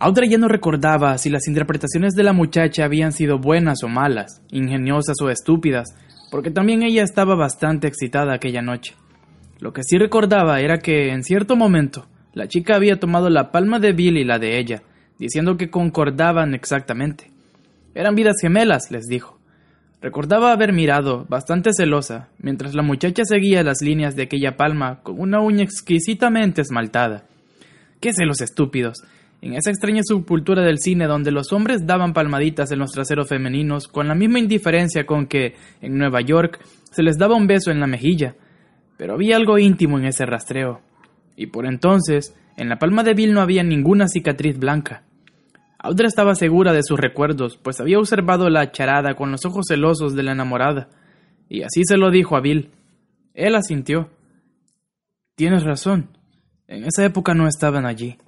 Audrey ya no recordaba si las interpretaciones de la muchacha habían sido buenas o malas, ingeniosas o estúpidas, porque también ella estaba bastante excitada aquella noche. Lo que sí recordaba era que, en cierto momento, la chica había tomado la palma de Bill y la de ella, diciendo que concordaban exactamente. Eran vidas gemelas, les dijo. Recordaba haber mirado, bastante celosa, mientras la muchacha seguía las líneas de aquella palma con una uña exquisitamente esmaltada. ¡Qué celos estúpidos! En esa extraña subcultura del cine donde los hombres daban palmaditas en los traseros femeninos con la misma indiferencia con que, en Nueva York, se les daba un beso en la mejilla. Pero había algo íntimo en ese rastreo. Y por entonces, en la palma de Bill no había ninguna cicatriz blanca. Audra estaba segura de sus recuerdos, pues había observado la charada con los ojos celosos de la enamorada, y así se lo dijo a Bill. Él asintió. Tienes razón. En esa época no estaban allí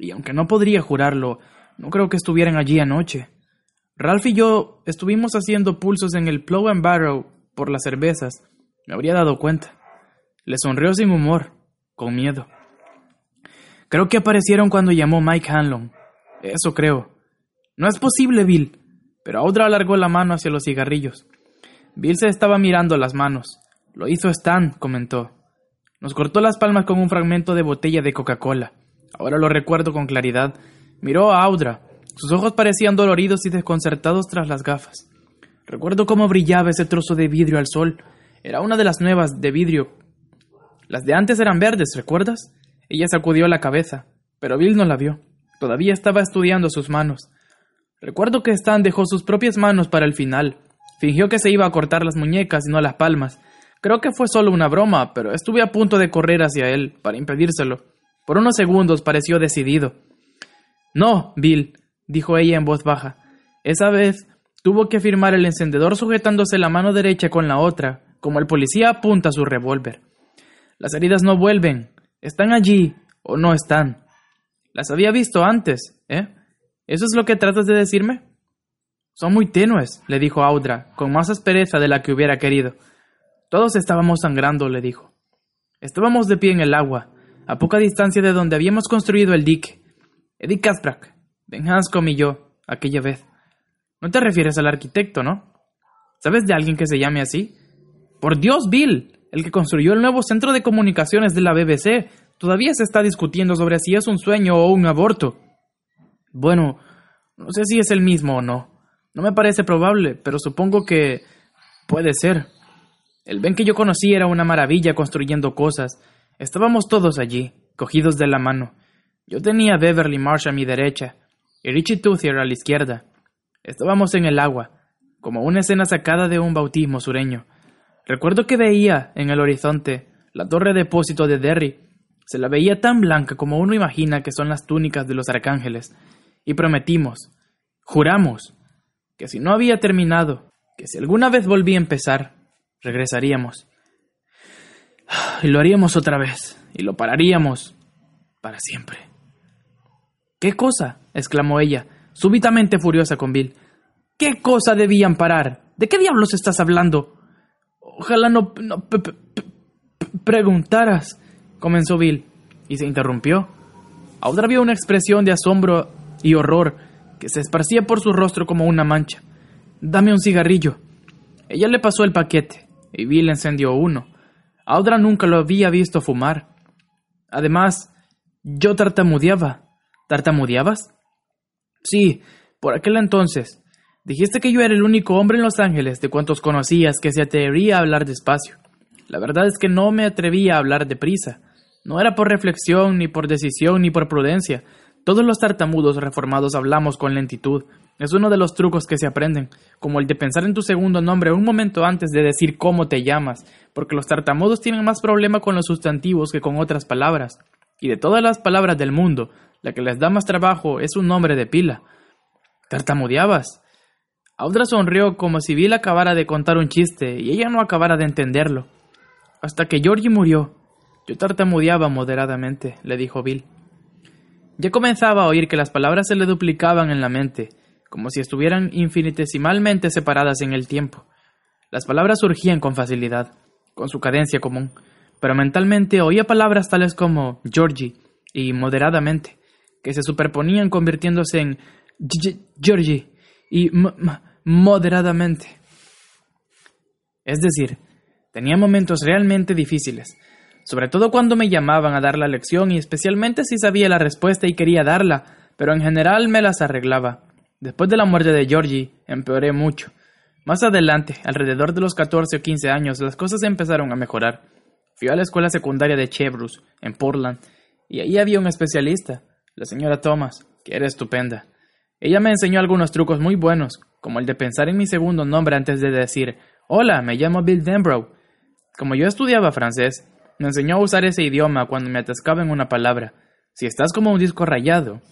y aunque no podría jurarlo, no creo que estuvieran allí anoche. Ralph y yo estuvimos haciendo pulsos en el Plow and Barrow por las cervezas. Me habría dado cuenta. Le sonrió sin humor, con miedo. Creo que aparecieron cuando llamó Mike Hanlon. Eso creo. No es posible, Bill. Pero Audra alargó la mano hacia los cigarrillos. Bill se estaba mirando las manos. Lo hizo Stan, comentó. Nos cortó las palmas con un fragmento de botella de Coca-Cola. Ahora lo recuerdo con claridad. Miró a Audra. Sus ojos parecían doloridos y desconcertados tras las gafas. Recuerdo cómo brillaba ese trozo de vidrio al sol. Era una de las nuevas de vidrio. Las de antes eran verdes, ¿recuerdas? Ella sacudió la cabeza, pero Bill no la vio. Todavía estaba estudiando sus manos. Recuerdo que Stan dejó sus propias manos para el final. Fingió que se iba a cortar las muñecas y no las palmas. Creo que fue solo una broma, pero estuve a punto de correr hacia él para impedírselo. Por unos segundos pareció decidido. No, Bill, dijo ella en voz baja. Esa vez tuvo que firmar el encendedor sujetándose la mano derecha con la otra, como el policía apunta su revólver. Las heridas no vuelven. ¿Están allí o no están? Las había visto antes, ¿eh? ¿Eso es lo que tratas de decirme? Son muy tenues, le dijo Audra, con más aspereza de la que hubiera querido. Todos estábamos sangrando, le dijo. Estábamos de pie en el agua, a poca distancia de donde habíamos construido el dique. Eddie Kasprak, Ben Hanscom y yo, aquella vez. No te refieres al arquitecto, ¿no? ¿Sabes de alguien que se llame así? Por Dios, Bill, el que construyó el nuevo centro de comunicaciones de la BBC. Todavía se está discutiendo sobre si es un sueño o un aborto. Bueno, no sé si es el mismo o no. No me parece probable, pero supongo que puede ser. El Ben que yo conocí era una maravilla construyendo cosas, Estábamos todos allí, cogidos de la mano. Yo tenía Beverly Marsh a mi derecha y Richie Toothier a la izquierda. Estábamos en el agua, como una escena sacada de un bautismo sureño. Recuerdo que veía en el horizonte la torre de depósito de Derry. Se la veía tan blanca como uno imagina que son las túnicas de los arcángeles. Y prometimos, juramos, que si no había terminado, que si alguna vez volvía a empezar, regresaríamos. Y lo haríamos otra vez. Y lo pararíamos. Para siempre. ¿Qué cosa? exclamó ella, súbitamente furiosa con Bill. ¿Qué cosa debían parar? ¿De qué diablos estás hablando? Ojalá no, no preguntaras, comenzó Bill, y se interrumpió. Audra vio una expresión de asombro y horror que se esparcía por su rostro como una mancha. Dame un cigarrillo. Ella le pasó el paquete, y Bill encendió uno. Audra nunca lo había visto fumar. Además, yo tartamudeaba. ¿Tartamudeabas? Sí, por aquel entonces. Dijiste que yo era el único hombre en Los Ángeles de cuantos conocías que se atrevía a hablar despacio. La verdad es que no me atrevía a hablar deprisa. No era por reflexión, ni por decisión, ni por prudencia. Todos los tartamudos reformados hablamos con lentitud, es uno de los trucos que se aprenden, como el de pensar en tu segundo nombre un momento antes de decir cómo te llamas, porque los tartamudos tienen más problema con los sustantivos que con otras palabras. Y de todas las palabras del mundo, La que les da más trabajo es un nombre de pila. Tartamudeabas. Audra sonrió como si Bill acabara de contar un chiste y ella no acabara de entenderlo. Hasta que Georgie murió. Yo tartamudeaba moderadamente, le dijo Bill. Ya comenzaba a oír que las palabras se le duplicaban en la mente, como si estuvieran infinitesimalmente separadas en el tiempo. Las palabras surgían con facilidad, con su cadencia común, pero mentalmente oía palabras tales como Georgie y moderadamente, que se superponían convirtiéndose en Georgie y moderadamente. Es decir, tenía momentos realmente difíciles, sobre todo cuando me llamaban a dar la lección y especialmente si sabía la respuesta y quería darla, pero en general me las arreglaba. Después de la muerte de Georgie, empeoré mucho. Más adelante, alrededor de los 14 o 15 años, las cosas empezaron a mejorar. Fui a la escuela secundaria de Chevrus, en Portland, y ahí había un especialista, la señora Thomas, que era estupenda. Ella me enseñó algunos trucos muy buenos, como el de pensar en mi segundo nombre antes de decir Hola, me llamo Bill Denbrough. Como yo estudiaba francés, me enseñó a usar ese idioma cuando me atascaba en una palabra. Si estás como un disco rayado,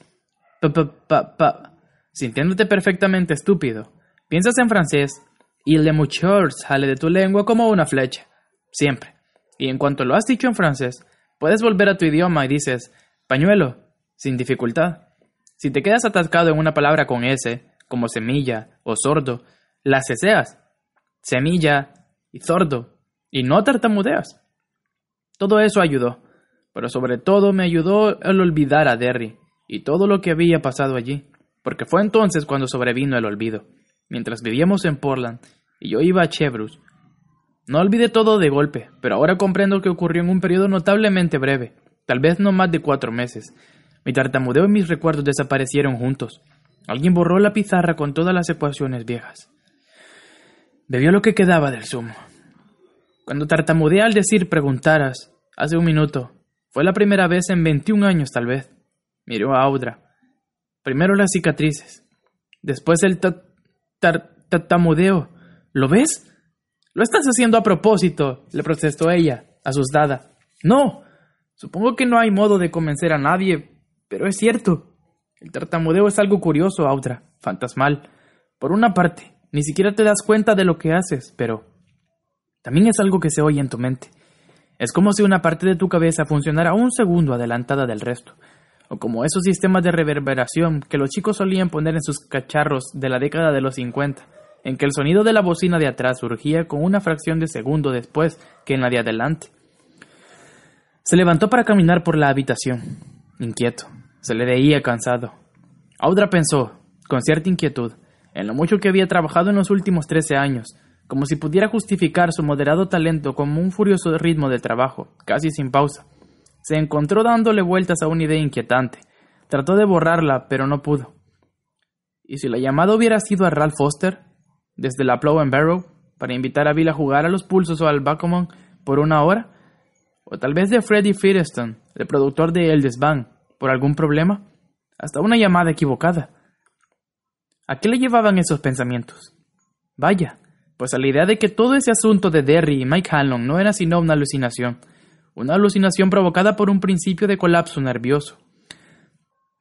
pa pa pa, sintiéndote perfectamente estúpido, piensas en francés y le muchor sale de tu lengua como una flecha, siempre. Y en cuanto lo has dicho en francés, puedes volver a tu idioma y dices pañuelo, sin dificultad. Si te quedas atascado en una palabra con S, como semilla o sordo, la ceseas. Semilla y sordo, y no tartamudeas. Todo eso ayudó, pero sobre todo me ayudó el olvidar a Derry y todo lo que había pasado allí, porque fue entonces cuando sobrevino el olvido, mientras vivíamos en Portland y yo iba a Chevrus. No olvidé todo de golpe, pero ahora comprendo que ocurrió en un periodo notablemente breve, tal vez no más de cuatro meses, mi tartamudeo y mis recuerdos desaparecieron juntos. Alguien borró la pizarra con todas las ecuaciones viejas. Bebió lo que quedaba del zumo. Cuando tartamudeé al decir preguntaras, hace un minuto, fue la primera vez en 21 años tal vez. Miró a Audra. Primero las cicatrices, después el tartamudeo. ¿Lo ves? Lo estás haciendo a propósito, le protestó ella, asustada. No, supongo que no hay modo de convencer a nadie, pero es cierto. El tartamudeo es algo curioso, Audra, fantasmal. Por una parte, ni siquiera te das cuenta de lo que haces, pero también es algo que se oye en tu mente. Es como si una parte de tu cabeza funcionara un segundo adelantada del resto, o como esos sistemas de reverberación que los chicos solían poner en sus cacharros de la década de los 50, en que el sonido de la bocina de atrás surgía con una fracción de segundo después que en la de adelante. Se levantó para caminar por la habitación, inquieto. Se le veía cansado. Audra pensó, con cierta inquietud, en lo mucho que había trabajado en los últimos trece años, como si pudiera justificar su moderado talento como un furioso ritmo de trabajo, casi sin pausa. Se encontró dándole vueltas a una idea inquietante. Trató de borrarla, pero no pudo. ¿Y si la llamada hubiera sido a Ralph Foster, desde la Plow and Barrow, para invitar a Bill a jugar a los pulsos o al backgammon por una hora? O tal vez de Freddie Firestone, el productor de El Desván, por algún problema, hasta una llamada equivocada. ¿A qué le llevaban esos pensamientos? Vaya, pues a la idea de que todo ese asunto de Derry y Mike Hanlon no era sino una alucinación, una alucinación provocada por un principio de colapso nervioso.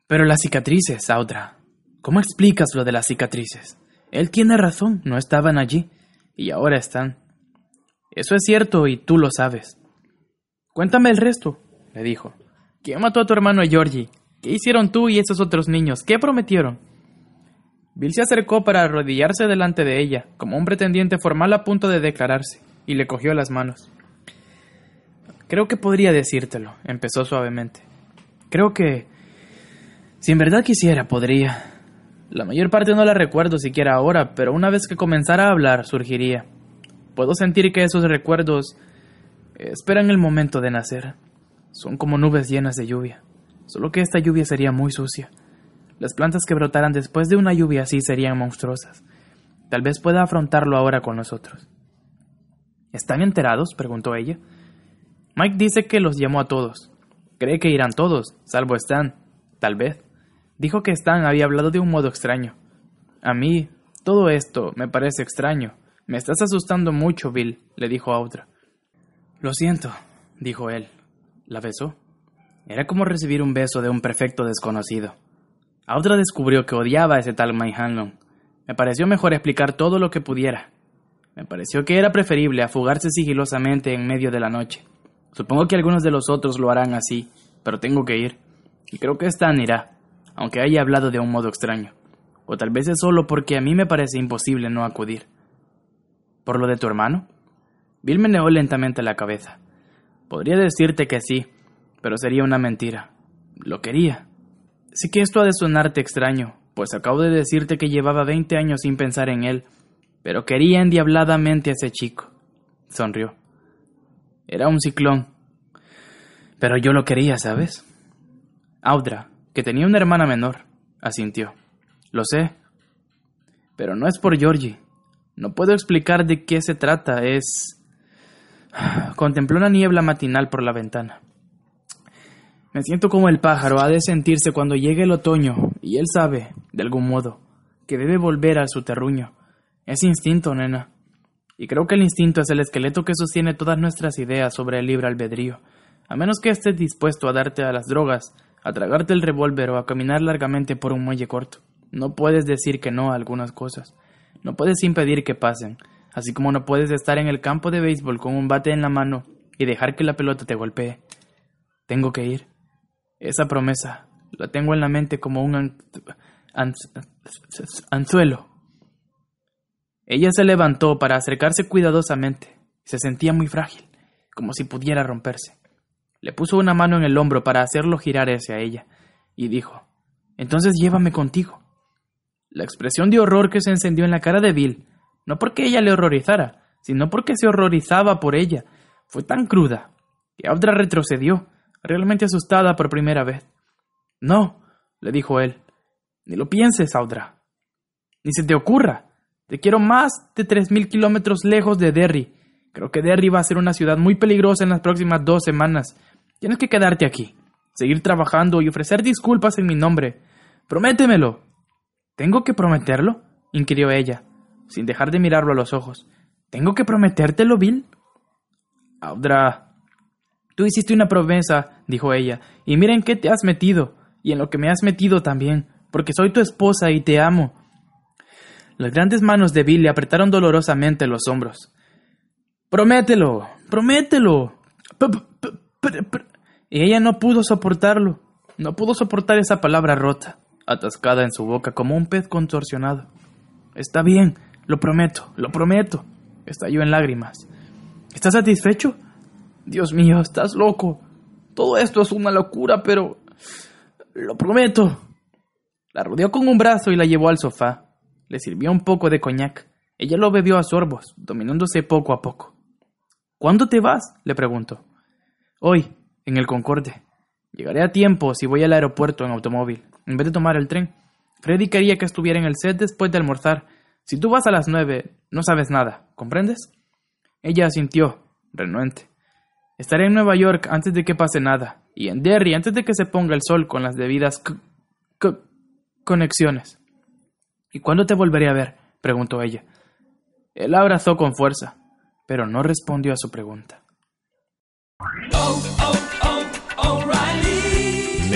Pero las cicatrices, Audra. ¿Cómo explicas lo de las cicatrices? Él tiene razón, no estaban allí, y ahora están. Eso es cierto y tú lo sabes. Cuéntame el resto, le dijo. ¿Quién mató a tu hermano Georgie? ¿Qué hicieron tú y esos otros niños? ¿Qué prometieron? Bill se acercó para arrodillarse delante de ella, como un pretendiente formal a punto de declararse, y le cogió las manos. Creo que podría decírtelo, empezó suavemente. Creo que... Si en verdad quisiera, podría. La mayor parte no la recuerdo siquiera ahora, pero una vez que comenzara a hablar, surgiría. Puedo sentir que esos recuerdos esperan el momento de nacer. Son como nubes llenas de lluvia, solo que esta lluvia sería muy sucia. Las plantas que brotaran después de una lluvia así serían monstruosas. Tal vez pueda afrontarlo ahora con nosotros. ¿Están enterados? preguntó ella. Mike dice que los llamó a todos. Cree que irán todos, salvo Stan. Tal vez. Dijo que Stan había hablado de un modo extraño. A mí, todo esto me parece extraño. Me estás asustando mucho, Bill, le dijo a otra. Lo siento, dijo él. La besó. Era como recibir un beso de un perfecto desconocido. Audra descubrió que odiaba a ese tal Mike Hanlon. Me pareció mejor explicar todo lo que pudiera. Me pareció que era preferible afugarse sigilosamente en medio de la noche. Supongo que algunos de los otros lo harán así, pero tengo que ir. Y creo que Stan irá, aunque haya hablado de un modo extraño. O tal vez es solo porque a mí me parece imposible no acudir. ¿Por lo de tu hermano? Bill meneó lentamente la cabeza. Podría decirte que sí, pero sería una mentira. Lo quería. Sí que esto ha de sonarte extraño, pues acabo de decirte que llevaba veinte años sin pensar en él pero quería endiabladamente a ese chico. Sonrió. Era un ciclón. Pero yo lo quería, ¿sabes? Audra, que tenía una hermana menor, asintió. Lo sé. Pero no es por Georgie. No puedo explicar de qué se trata. Es... Contempló una niebla matinal por la ventana. Me siento como el pájaro ha de sentirse cuando llegue el otoño, y él sabe, de algún modo, que debe volver a su terruño. Es instinto, nena. Y creo que el instinto es el esqueleto que sostiene todas nuestras ideas sobre el libre albedrío. A menos que estés dispuesto a darte a las drogas, a tragarte el revólver o a caminar largamente por un muelle corto. No puedes decir que no a algunas cosas. No puedes impedir que pasen, así como no puedes estar en el campo de béisbol con un bate en la mano y dejar que la pelota te golpee. Tengo que ir. Esa promesa la tengo en la mente como un anzuelo ella se levantó para acercarse cuidadosamente. Se sentía muy frágil, como si pudiera romperse. Le puso una mano en el hombro para hacerlo girar hacia ella, y dijo Entonces llévame contigo. La expresión de horror que se encendió en la cara de Bill, no porque ella le horrorizara, sino porque se horrorizaba por ella, fue tan cruda que Audra retrocedió, realmente asustada por primera vez. No, le dijo él, ni lo pienses, Audra. Ni se te ocurra. Te quiero más de 3.000 kilómetros lejos de Derry. Creo que Derry va a ser una ciudad muy peligrosa en las próximas dos semanas. Tienes que quedarte aquí, seguir trabajando y ofrecer disculpas en mi nombre. Prométemelo. ¿Tengo que prometerlo? inquirió ella, sin dejar de mirarlo a los ojos. ¿Tengo que prometértelo, Bill? Audra. Tú hiciste una promesa, dijo ella, y mira en qué te has metido, y en lo que me has metido también, porque soy tu esposa y te amo. Las grandes manos de Bill le apretaron dolorosamente los hombros. Promételo, promételo. Y ella no pudo soportarlo. No pudo soportar esa palabra rota, atascada en su boca como un pez contorsionado. Está bien, lo prometo, lo prometo. Estalló en lágrimas. ¿Estás satisfecho? Dios mío, estás loco. Todo esto es una locura, pero... Lo prometo. La rodeó con un brazo y la llevó al sofá. Le sirvió un poco de coñac. Ella lo bebió a sorbos, dominándose poco a poco. ¿Cuándo te vas? le preguntó. Hoy, en el Concorde. Llegaré a tiempo si voy al aeropuerto en automóvil, en vez de tomar el tren. Freddy quería que estuviera en el set después de almorzar. Si tú vas a las nueve, no sabes nada, ¿comprendes? Ella asintió, renuente. Estaré en Nueva York antes de que pase nada, y en Derry antes de que se ponga el sol con las debidas conexiones. ¿Y cuándo te volveré a ver? preguntó ella. Él abrazó con fuerza, pero no respondió a su pregunta.